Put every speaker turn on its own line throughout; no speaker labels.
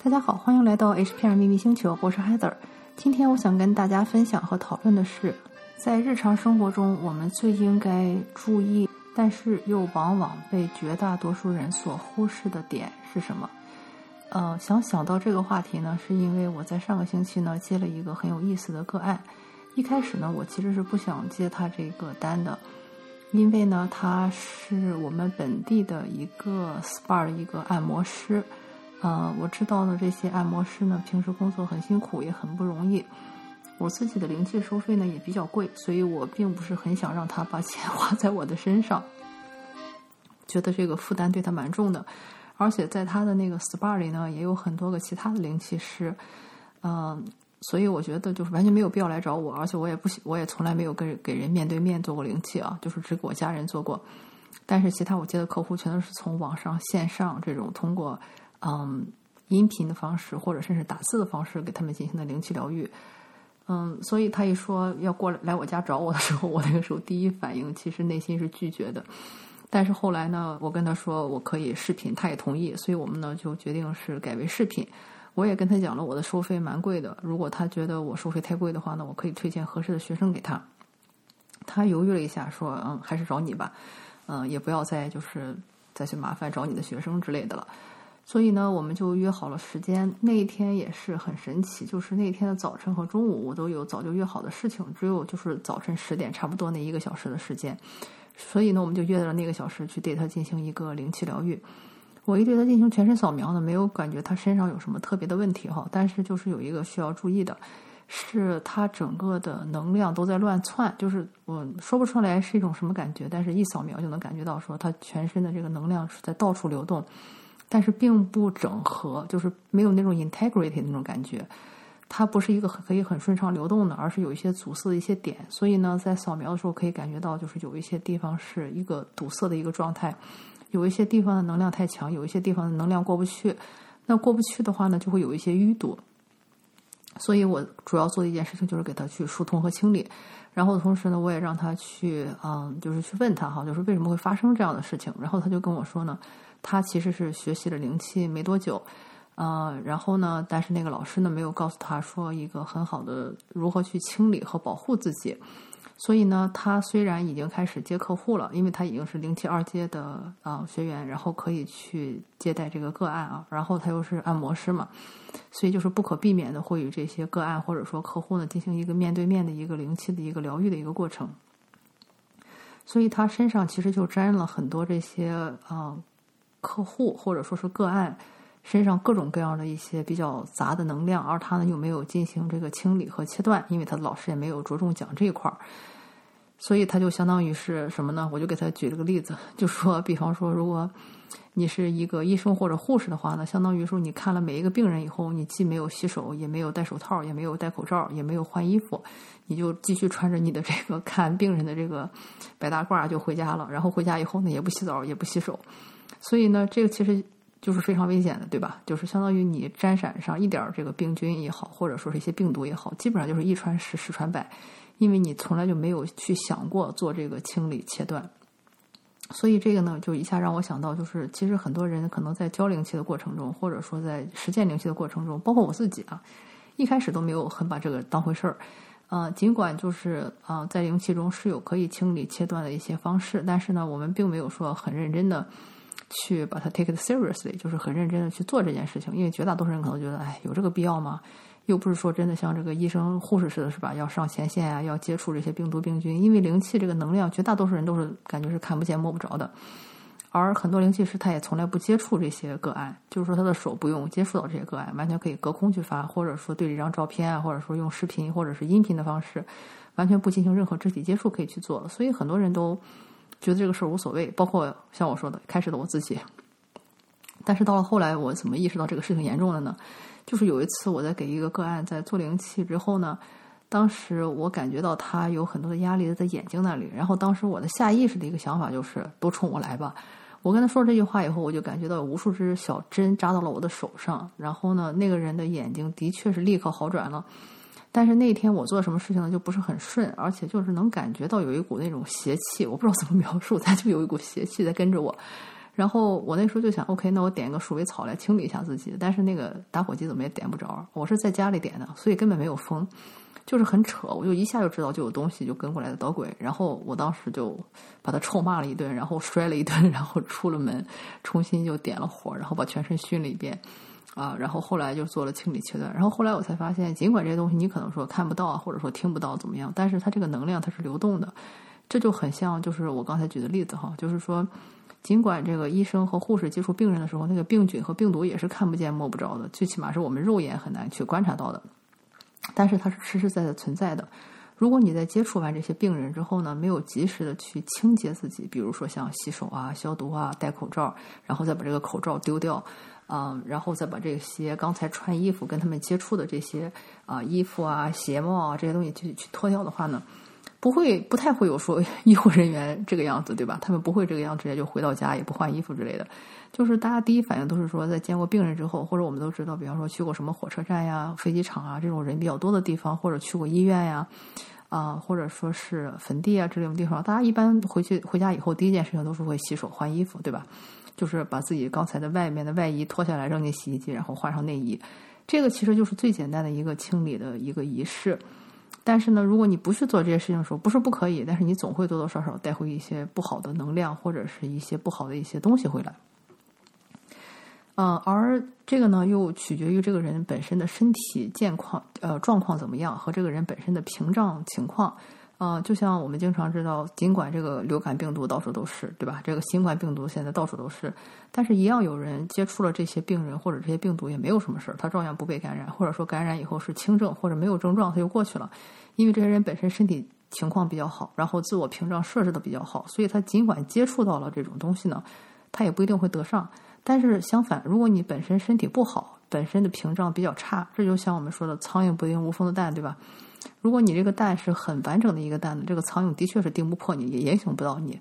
大家好，欢迎来到 HPR 秘密星球，我是 Heather。今天我想跟大家分享和讨论的是，在日常生活中我们最应该注意，但是又往往被绝大多数人所忽视的点是什么？呃，想想到这个话题呢，是因为我在上个星期呢接了一个很有意思的个案。一开始呢，我其实是不想接他这个单的。因为呢，他是我们本地的一个 SPA 的一个按摩师，呃，我知道的这些按摩师呢，平时工作很辛苦，也很不容易。我自己的灵气收费呢也比较贵，所以我并不是很想让他把钱 花在我的身上，觉得这个负担对他蛮重的。而且在他的那个 SPA 里呢，也有很多个其他的灵气师，嗯。所以我觉得就是完全没有必要来找我，而且我也不我也从来没有跟给人面对面做过灵气啊，就是只给我家人做过。但是其他我接的客户全都是从网上线上这种通过嗯音频的方式或者甚至打字的方式给他们进行的灵气疗愈。嗯，所以他一说要过来来我家找我的时候，我那个时候第一反应其实内心是拒绝的。但是后来呢，我跟他说我可以视频，他也同意，所以我们呢就决定是改为视频。我也跟他讲了，我的收费蛮贵的。如果他觉得我收费太贵的话呢，我可以推荐合适的学生给他。他犹豫了一下，说：“嗯，还是找你吧，嗯，也不要再就是再去麻烦找你的学生之类的了。”所以呢，我们就约好了时间。那一天也是很神奇，就是那天的早晨和中午我都有早就约好的事情，只有就是早晨十点差不多那一个小时的时间。所以呢，我们就约到了那个小时去对他进行一个灵气疗愈。我一对他进行全身扫描呢，没有感觉他身上有什么特别的问题哈，但是就是有一个需要注意的，是他整个的能量都在乱窜，就是我说不出来是一种什么感觉，但是一扫描就能感觉到说他全身的这个能量是在到处流动，但是并不整合，就是没有那种 integrity 那种感觉，它不是一个可以很顺畅流动的，而是有一些阻塞的一些点，所以呢，在扫描的时候可以感觉到就是有一些地方是一个堵塞的一个状态。有一些地方的能量太强，有一些地方的能量过不去。那过不去的话呢，就会有一些淤堵。所以我主要做的一件事情就是给他去疏通和清理。然后同时呢，我也让他去，嗯，就是去问他哈，就是为什么会发生这样的事情。然后他就跟我说呢，他其实是学习了灵气没多久，嗯，然后呢，但是那个老师呢没有告诉他说一个很好的如何去清理和保护自己。所以呢，他虽然已经开始接客户了，因为他已经是灵气二阶的啊学员，然后可以去接待这个个案啊，然后他又是按摩师嘛，所以就是不可避免的会与这些个案或者说客户呢进行一个面对面的一个灵气的一个疗愈的一个过程。所以他身上其实就沾了很多这些啊客户或者说是个案。身上各种各样的一些比较杂的能量，而他呢又没有进行这个清理和切断，因为他的老师也没有着重讲这一块儿，所以他就相当于是什么呢？我就给他举了个例子，就说，比方说，如果你是一个医生或者护士的话呢，相当于说你看了每一个病人以后，你既没有洗手，也没有戴手套，也没有戴口罩，也没有换衣服，你就继续穿着你的这个 看病人的这个白大褂就回家了，然后回家以后呢，也不洗澡，也不洗手，所以呢，这个其实。就是非常危险的，对吧？就是相当于你沾染上一点这个病菌也好，或者说是一些病毒也好，基本上就是一传十，十传百，因为你从来就没有去想过做这个清理切断。所以这个呢，就一下让我想到，就是其实很多人可能在教灵气的过程中，或者说在实践灵气的过程中，包括我自己啊，一开始都没有很把这个当回事儿。呃，尽管就是啊，在灵气中是有可以清理切断的一些方式，但是呢，我们并没有说很认真的。去把它 take it seriously，就是很认真的去做这件事情，因为绝大多数人可能觉得，哎，有这个必要吗？又不是说真的像这个医生、护士似的，是吧？要上前线啊，要接触这些病毒、病菌，因为灵气这个能量，绝大多数人都是感觉是看不见、摸不着的。而很多灵气师他也从来不接触这些个案，就是说他的手不用接触到这些个案，完全可以隔空去发，或者说对这张照片啊，或者说用视频或者是音频的方式，完全不进行任何肢体接触可以去做。所以很多人都。觉得这个事儿无所谓，包括像我说的，开始的我自己。但是到了后来，我怎么意识到这个事情严重了呢？就是有一次我在给一个个案在做灵气之后呢，当时我感觉到他有很多的压力在眼睛那里，然后当时我的下意识的一个想法就是都冲我来吧。我跟他说这句话以后，我就感觉到无数只小针扎到了我的手上，然后呢，那个人的眼睛的确是立刻好转了。但是那天我做什么事情呢，就不是很顺，而且就是能感觉到有一股那种邪气，我不知道怎么描述，他就有一股邪气在跟着我。然后我那时候就想，OK，那我点一个鼠尾草来清理一下自己，但是那个打火机怎么也点不着。我是在家里点的，所以根本没有风，就是很扯。我就一下就知道就有东西就跟过来的捣鬼，然后我当时就把他臭骂了一顿，然后摔了一顿，然后出了门，重新就点了火，然后把全身熏了一遍。啊，然后后来就做了清理切断，然后后来我才发现，尽管这些东西你可能说看不到啊，或者说听不到怎么样，但是它这个能量它是流动的，这就很像就是我刚才举的例子哈，就是说，尽管这个医生和护士接触病人的时候，那个病菌和病毒也是看不见摸不着的，最起码是我们肉眼很难去观察到的，但是它是实实在在存在的。如果你在接触完这些病人之后呢，没有及时的去清洁自己，比如说像洗手啊、消毒啊、戴口罩，然后再把这个口罩丢掉。嗯，然后再把这些刚才穿衣服跟他们接触的这些啊衣服啊、鞋帽啊这些东西去去脱掉的话呢，不会不太会有说 医护人员这个样子，对吧？他们不会这个样，直接就回到家也不换衣服之类的。就是大家第一反应都是说，在见过病人之后，或者我们都知道，比方说去过什么火车站呀、飞机场啊这种人比较多的地方，或者去过医院呀，啊，或者说是坟地啊之类的地方，大家一般回去回家以后第一件事情都是会洗手换衣服，对吧？就是把自己刚才的外面的外衣脱下来扔进洗衣机，然后换上内衣，这个其实就是最简单的一个清理的一个仪式。但是呢，如果你不去做这些事情的时候，不是不可以，但是你总会多多少少带回一些不好的能量，或者是一些不好的一些东西回来。嗯，而这个呢，又取决于这个人本身的身体健况，呃，状况怎么样，和这个人本身的屏障情况。啊，就像我们经常知道，尽管这个流感病毒到处都是，对吧？这个新冠病毒现在到处都是，但是一样有人接触了这些病人或者这些病毒也没有什么事儿，他照样不被感染，或者说感染以后是轻症或者没有症状，他就过去了。因为这些人本身身体情况比较好，然后自我屏障设置的比较好，所以他尽管接触到了这种东西呢，他也不一定会得上。但是相反，如果你本身身体不好，本身的屏障比较差，这就像我们说的“苍蝇不叮无缝的蛋”，对吧？如果你这个蛋是很完整的一个蛋呢，这个苍蝇的确是叮不破你，也影响不到你。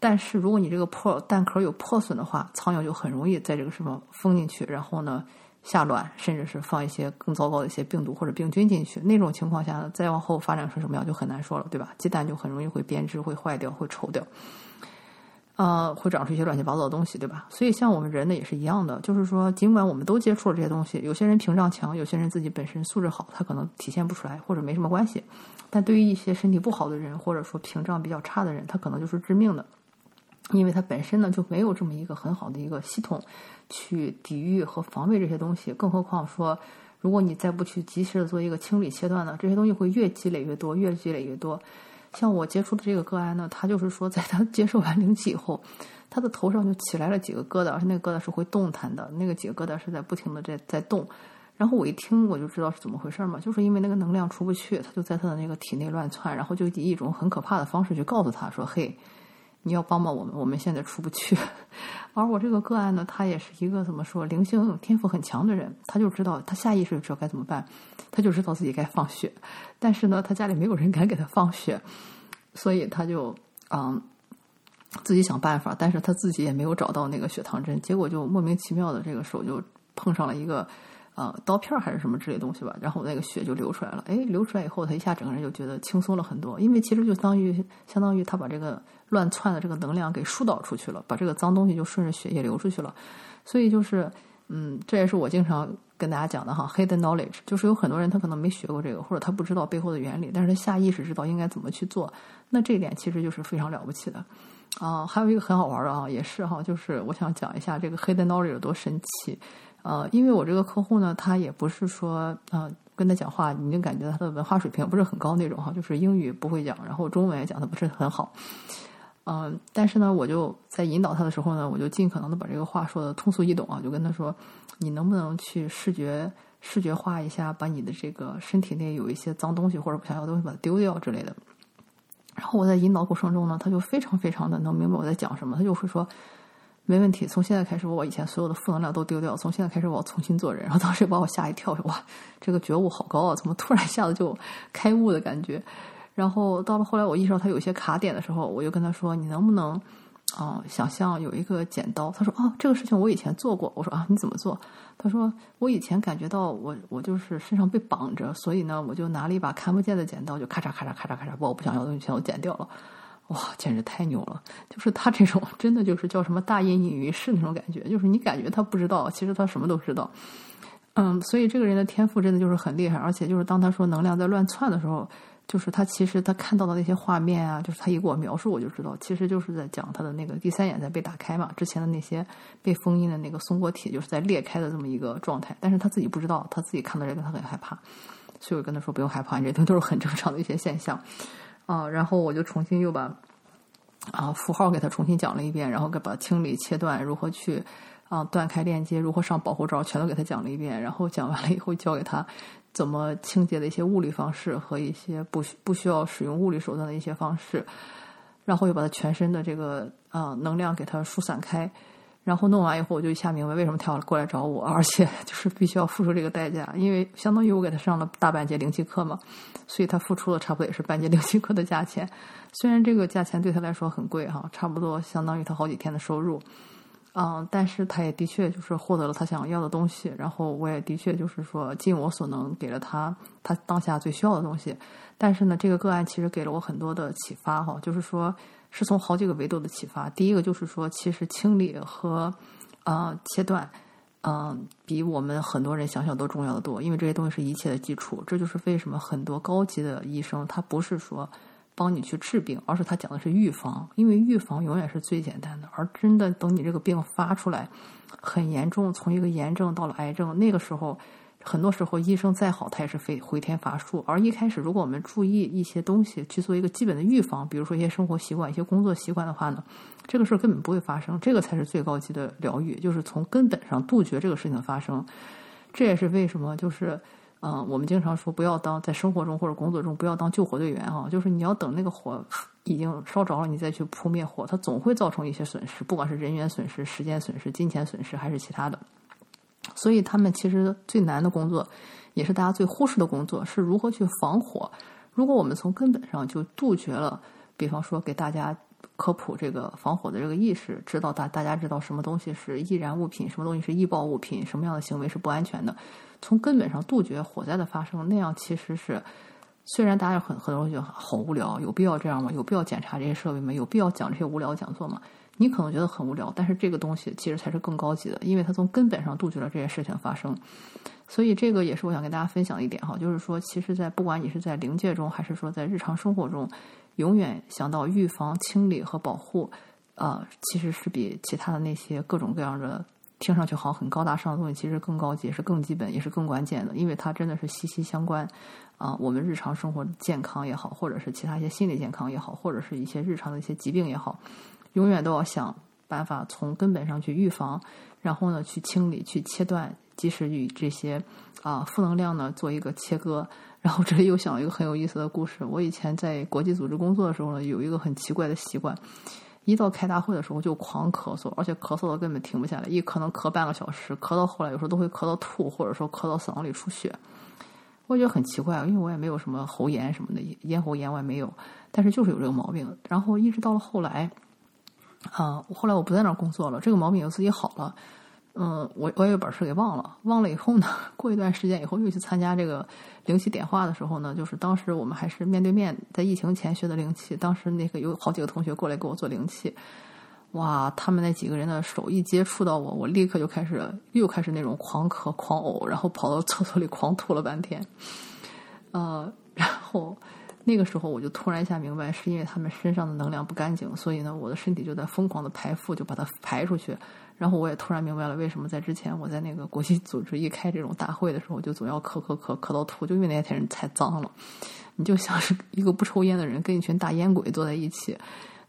但是如果你这个破蛋壳有破损的话，苍蝇就很容易在这个什么封进去，然后呢下卵，甚至是放一些更糟糕的一些病毒或者病菌进去。那种情况下，再往后发展成什么样就很难说了，对吧？鸡蛋就很容易会变质、会坏掉、会臭掉。呃，会长出一些乱七八糟的东西，对吧？所以像我们人呢也是一样的，就是说，尽管我们都接触了这些东西，有些人屏障强，有些人自己本身素质好，他可能体现不出来或者没什么关系。但对于一些身体不好的人，或者说屏障比较差的人，他可能就是致命的，因为他本身呢就没有这么一个很好的一个系统去抵御和防卫这些东西。更何况说，如果你再不去及时的做一个清理切断呢，这些东西会越积累越多，越积累越多。像我接触的这个个案呢，他就是说，在他接受完灵气以后，他的头上就起来了几个疙瘩，而且那个疙瘩是会动弹的，那个几个疙瘩是在不停的在在动。然后我一听，我就知道是怎么回事嘛，就是因为那个能量出不去，他就在他的那个体内乱窜，然后就以一种很可怕的方式去告诉他说：“嘿。”你要帮帮我们，我们现在出不去。而我这个个案呢，他也是一个怎么说，灵性天赋很强的人，他就知道，他下意识知道该怎么办，他就知道自己该放血。但是呢，他家里没有人敢给他放血，所以他就嗯自己想办法，但是他自己也没有找到那个血糖针，结果就莫名其妙的这个手就碰上了一个。呃，刀片还是什么之类东西吧，然后那个血就流出来了。哎，流出来以后，他一下整个人就觉得轻松了很多，因为其实就相当于相当于他把这个乱窜的这个能量给疏导出去了，把这个脏东西就顺着血液流出去了。所以就是，嗯，这也是我经常跟大家讲的哈，hidden knowledge，就是有很多人他可能没学过这个，或者他不知道背后的原理，但是他下意识知道应该怎么去做。那这一点其实就是非常了不起的。啊，还有一个很好玩的啊，也是哈，就是我想讲一下这个 hidden knowledge 有多神奇。呃，因为我这个客户呢，他也不是说，呃，跟他讲话，你就感觉他的文化水平不是很高那种哈，就是英语不会讲，然后中文也讲的不是很好，嗯，但是呢，我就在引导他的时候呢，我就尽可能的把这个话说的通俗易懂啊，就跟他说，你能不能去视觉视觉化一下，把你的这个身体内有一些脏东西或者不想要东西把它丢掉之类的。然后我在引导过程中呢，他就非常非常的能明白我在讲什么，他就会说。没问题，从现在开始，我把以前所有的负能量都丢掉。从现在开始，我要重新做人。然后当时把我吓一跳，说：“哇，这个觉悟好高啊！怎么突然一下子就开悟的感觉？”然后到了后来，我意识到他有些卡点的时候，我就跟他说：“你能不能啊，想象有一个剪刀？”他说：“啊，这个事情我以前做过。”我说：“啊，你怎么做？”他说：“我以前感觉到我我就是身上被绑着，所以呢，我就拿了一把看不见的剪刀，就咔嚓咔嚓咔嚓咔嚓把我不想要的东西全都剪掉了。”哇，简直太牛了！就是他这种真的就是叫什么大隐隐于市那种感觉，就是你感觉他不知道，其实他什么都知道。嗯，所以这个人的天赋真的就是很厉害，而且就是当他说能量在乱窜的时候，就是他其实他看到的那些画面啊，就是他一给我描述，我就知道，其实就是在讲他的那个第三眼在被打开嘛，之前的那些被封印的那个松果体就是在裂开的这么一个状态，但是他自己不知道，他自己看到这个他很害怕，所以我跟他说不用害怕，这都都是很正常的一些现象。啊，然后我就重新又把啊符号给他重新讲了一遍，然后给把清理切断如何去。啊，断开链接，如何上保护罩，全都给他讲了一遍。然后讲完了以后，教给他怎么清洁的一些物理方式和一些不不需要使用物理手段的一些方式。然后又把他全身的这个啊能量给他疏散开。然后弄完以后，我就一下明白为什么他要过来找我，而且 就是必须要付出这个代价，因为相当于我给他上了大半节灵气课嘛，所以他付出了差不多也是半节灵气课的价钱。虽然这个价钱对他来说很贵哈，差不多相当于他好几天的收入。嗯，但是他也的确就是获得了他想要的东西，然后我也的确就是说尽我所能给了他他当下最需要的东西。但是呢，这个个案其实给了我很多的启发哈，就是说是从好几个维度的启发。第一个就是说，其实清理和啊切断，嗯，比我们很多人想想都重要的多，因为这些东西是一切的基础。这就是为什么很多高级的医生他不是说。帮你去治病，而是他讲的是预防，因为预防永远是最简单的。而真的等你这个病发出来很严重，从一个炎症到了癌症，那个时候，很多时候医生再好，他也是非回天乏术。而一开始，如果我们注意一些东西，去做一个基本的预防，比如说一些生活习惯、一些工作习惯的话呢，这个事儿根本不会发生。这个才是最高级的疗愈，就是从根本上杜绝这个事情的发生。这也是为什么就是。嗯，我们经常说不要当在生活中或者工作中不要当救火队员哈，就是你要等那个火已经烧着了，你再去扑灭火，它总会造成一些损失，不管是人员损失、时间损失、金钱损失还是其他的。所以他们其实最难的工作，也是大家最忽视的工作，是如何去防火。如果我们从根本上就杜绝了，比方说给大家科普这个防火的这个意识，知道大大家知道什么东西是易燃物品，什么东西是易爆物品，什么样的行为是不安全的。从根本上杜绝火灾的发生，那样其实是虽然大家很很多人觉得好无聊，有必要这样吗？有必要检查这些设备吗？有必要讲这些无聊讲座吗？你可能觉得很无聊，但是这个东西其实才是更高级的，因为它从根本上杜绝了这些事情发生。所以这个也是我想跟大家分享一点哈，就是说，其实，在不管你是在灵界中，还是说在日常生活中，永远想到预防、清理和保护，呃，其实是比其他的那些各种各样的。听上去好很高大上的东西，其实更高级，也是更基本，也是更关键的，因为它真的是息息相关。啊，我们日常生活健康也好，或者是其他一些心理健康也好，或者是一些日常的一些疾病也好，永远都要想办法从根本上去预防，然后呢去清理、去切断，及时与这些啊负能量呢做一个切割。然后这里又想了一个很有意思的故事，我以前在国际组织工作的时候呢，有一个很奇怪的习惯。一到开大会的时候就狂咳嗽，而且咳嗽的根本停不下来，一咳能咳半个小时，咳到后来有时候都会咳到吐，或者说咳到嗓子里出血。我觉得很奇怪，因为我也没有什么喉炎什么的，咽喉炎我也没有，但是就是有这个毛病。然后一直到了后来，啊，后来我不在那儿工作了，这个毛病又自己好了。嗯，我我也把事给忘了，忘了以后呢，过一段时间以后又去参加这个灵气点化的时候呢，就是当时我们还是面对面，在疫情前学的灵气，当时那个有好几个同学过来给我做灵气，哇，他们那几个人的手一接触到我，我立刻就开始又开始那种狂咳狂呕，然后跑到厕所里狂吐了半天，呃，然后那个时候我就突然一下明白，是因为他们身上的能量不干净，所以呢，我的身体就在疯狂的排负，就把它排出去。然后我也突然明白了，为什么在之前我在那个国际组织一开这种大会的时候，就总要咳咳咳咳到吐，就因为那些人太脏了。你就像是一个不抽烟的人跟一群大烟鬼坐在一起，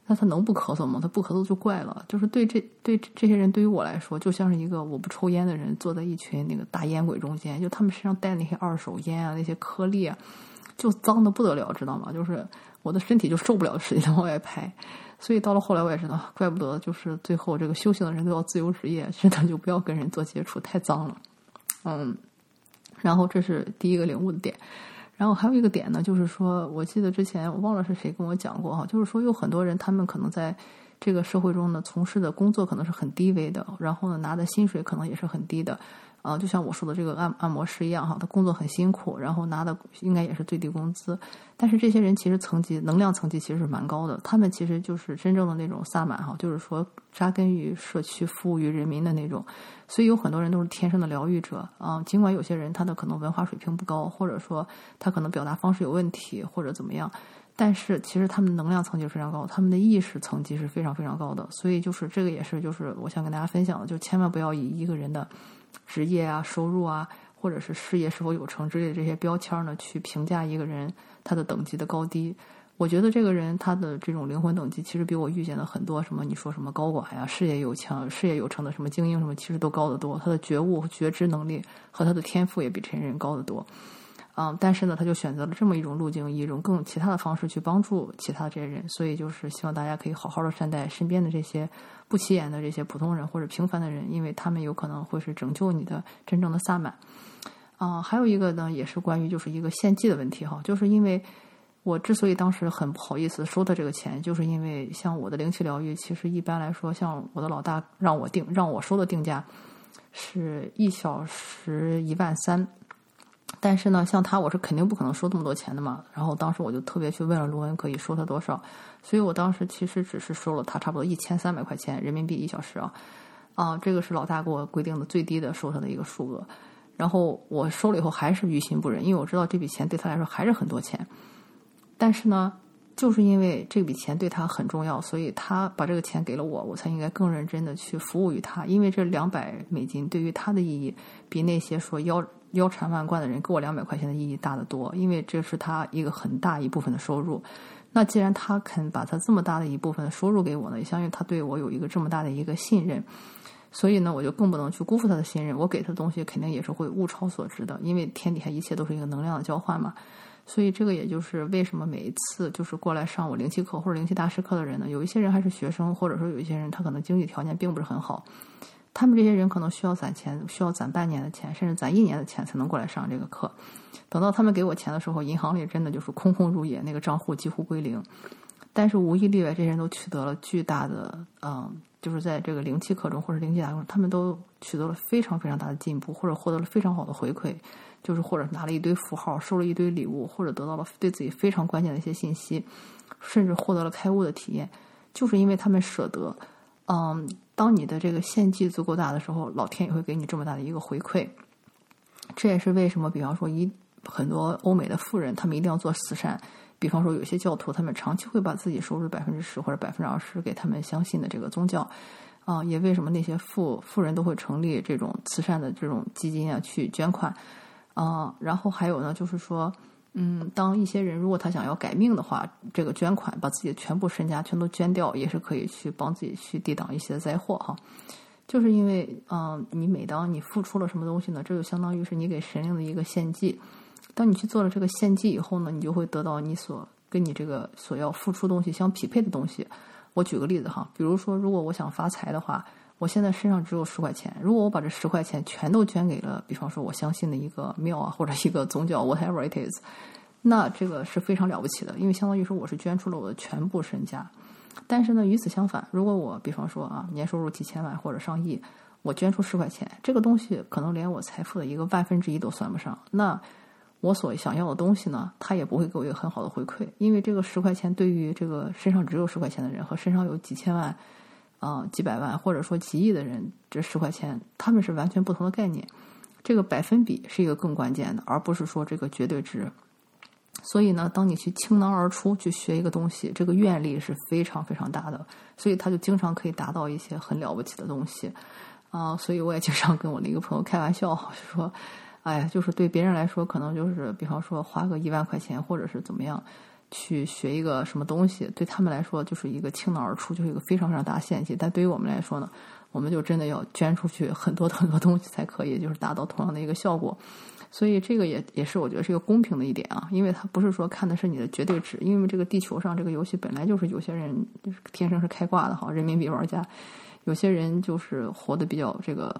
那他能不咳嗽吗？他不咳嗽就怪了。就是对这对这些人，对于我来说，就像是一个我不抽烟的人坐在一群那个大烟鬼中间，就他们身上带那些二手烟啊，那些颗粒啊，就脏的不得了，知道吗？就是我的身体就受不了，使劲往外排。所以到了后来，我也知道，怪不得就是最后这个修行的人都要自由职业，真的就不要跟人做接触，太脏了。嗯，然后这是第一个领悟的点，然后还有一个点呢，就是说，我记得之前我忘了是谁跟我讲过哈，就是说有很多人他们可能在这个社会中呢从事的工作可能是很低微的，然后呢拿的薪水可能也是很低的，啊，就像我说的这个按按摩师一样哈，他工作很辛苦，然后拿的应该也是最低工资，但是这些人其实层级能量层级其实是蛮高的，他们其实就是真正的那种萨满哈，就是说扎根于社区、服务于人民的那种，所以有很多人都是天生的疗愈者啊。尽管有些人他的可能文化水平不高，或者说他可能表达方式有问题或者怎么样，但是其实他们的能量层级非常高，他们的意识层级是非常非常高的。所以就是这个也是就是我想跟大家分享的，就千万不要以一个人的。职业啊，收入啊，或者是事业是否有成之类的这些标签呢，去评价一个人他的等级的高低。我觉得这个人他的这种灵魂等级，其实比我遇见的很多什么你说什么高管呀、事业有强、事业有成的什么精英什么，其实都高得多。他的觉悟、觉知能力和他的天赋也比这些人高得多。嗯，但是呢，他就选择了这么一种路径，一种更其他的方式去帮助其他这些人。所以就是希望大家可以好好的善待身边的这些不起眼的这些普通人或者平凡的人，因为他们有可能会是拯救你的真正的萨满。啊，还有一个呢，也是关于就是一个献祭的问题哈，就是因为我之所以当时很不好意思收他这个钱，就是因为像我的灵气疗愈，其实一般来说，像我的老大让我定让我收的定价是一小时一万三。但是呢，像他，我是肯定不可能收这么多钱的嘛。然后当时我就特别去问了卢恩，可以收他多少？所以我当时其实只是收了他差不多一千三百块钱人民币一小时啊，啊，这个是老大给我规定的最低的收他的一个数额。然后我收了以后还是于心不忍，因为我知道这笔钱对他来说还是很多钱。但是呢，就是因为这笔钱对他很重要，所以他把这个钱给了我，我才应该更认真的去服务于他。因为这两百美金对于他的意义，比那些说腰。腰缠万贯的人给我两百块钱的意义大得多，因为这是他一个很大一部分的收入。那既然他肯把他这么大的一部分收入给我呢，也相当于他对我有一个这么大的一个信任。所以呢，我就更不能去辜负他的信任。我给他的东西肯定也是会物超所值的，因为天底下一切都是一个能量的交换嘛。所以这个也就是为什么每一次就是过来上我灵气课或者灵气大师课的人呢，有一些人还是学生，或者说有一些人他可能经济条件并不是很好。他们这些人可能需要攒钱，需要攒半年的钱，甚至攒一年的钱才能过来上这个课。等到他们给我钱的时候，银行里真的就是空空如也，那个账户几乎归零。但是无一例外，这些人都取得了巨大的，嗯，就是在这个灵气课中或者灵气打中，他们都取得了非常非常大的进步，或者获得了非常好的回馈，就是或者拿了一堆符号，收了一堆礼物，或者得到了对自己非常关键的一些信息，甚至获得了开悟的体验，就是因为他们舍得，嗯。当你的这个献祭足够大的时候，老天也会给你这么大的一个回馈。这也是为什么，比方说一很多欧美的富人，他们一定要做慈善。比方说，有些教徒，他们长期会把自己收入百分之十或者百分之二十给他们相信的这个宗教。啊，也为什么那些富富人都会成立这种慈善的这种基金啊，去捐款。啊，然后还有呢，就是说。嗯，当一些人如果他想要改命的话，这个捐款把自己的全部身家全都捐掉，也是可以去帮自己去抵挡一些灾祸哈。就是因为，嗯，你每当你付出了什么东西呢，这就相当于是你给神灵的一个献祭。当你去做了这个献祭以后呢，你就会得到你所跟你这个所要付出东西相匹配的东西。我举个例子哈，比如说，如果我想发财的话。我现在身上只有十块钱，如果我把这十块钱全都捐给了，比方说我相信的一个庙啊，或者一个宗教，whatever it is，那这个是非常了不起的，因为相当于说我是捐出了我的全部身家。但是呢，与此相反，如果我比方说啊，年收入几千万或者上亿，我捐出十块钱，这个东西可能连我财富的一个万分之一都算不上。那我所想要的东西呢，他也不会给我一个很好的回馈，因为这个十块钱对于这个身上只有十块钱的人和身上有几千万。啊，几百万或者说几亿的人，这十块钱他们是完全不同的概念。这个百分比是一个更关键的，而不是说这个绝对值。所以呢，当你去倾囊而出去学一个东西，这个愿力是非常非常大的，所以他就经常可以达到一些很了不起的东西。啊，所以我也经常跟我的一个朋友开玩笑，说，哎呀，就是对别人来说，可能就是比方说花个一万块钱，或者是怎么样。去学一个什么东西，对他们来说就是一个倾囊而出，就是一个非常非常大的献祭。但对于我们来说呢，我们就真的要捐出去很多 很多东西才可以，就是达到同样的一个效果。所以这个也也是我觉得是一个公平的一点啊，因为它不是说看的是你的绝对值，因为这个地球上这个游戏本来就是有些人就是天生是开挂的哈，人民币玩家，有些人就是活得比较这个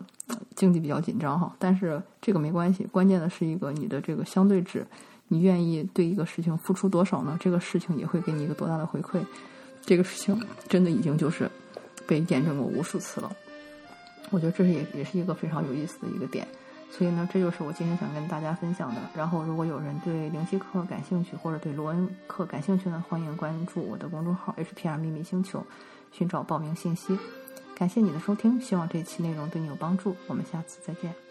经济比较紧张哈但是这个没关系关键的是一个你的这个相对值你愿意对一个事情付出多少呢？这个事情也会给你一个多大的回馈？这个事情真的已经就是被验证过无数次了。我觉得这是也也是一个非常有意思的一个点。所以呢这就是我今天想跟大家分享的。然后如果有人对灵犀课感兴趣或者对罗恩课感兴趣呢欢迎关注我的公众号 hpr 秘密星球寻找报名信息。感谢你的收听希望这期内容对你有帮助我们下次再见。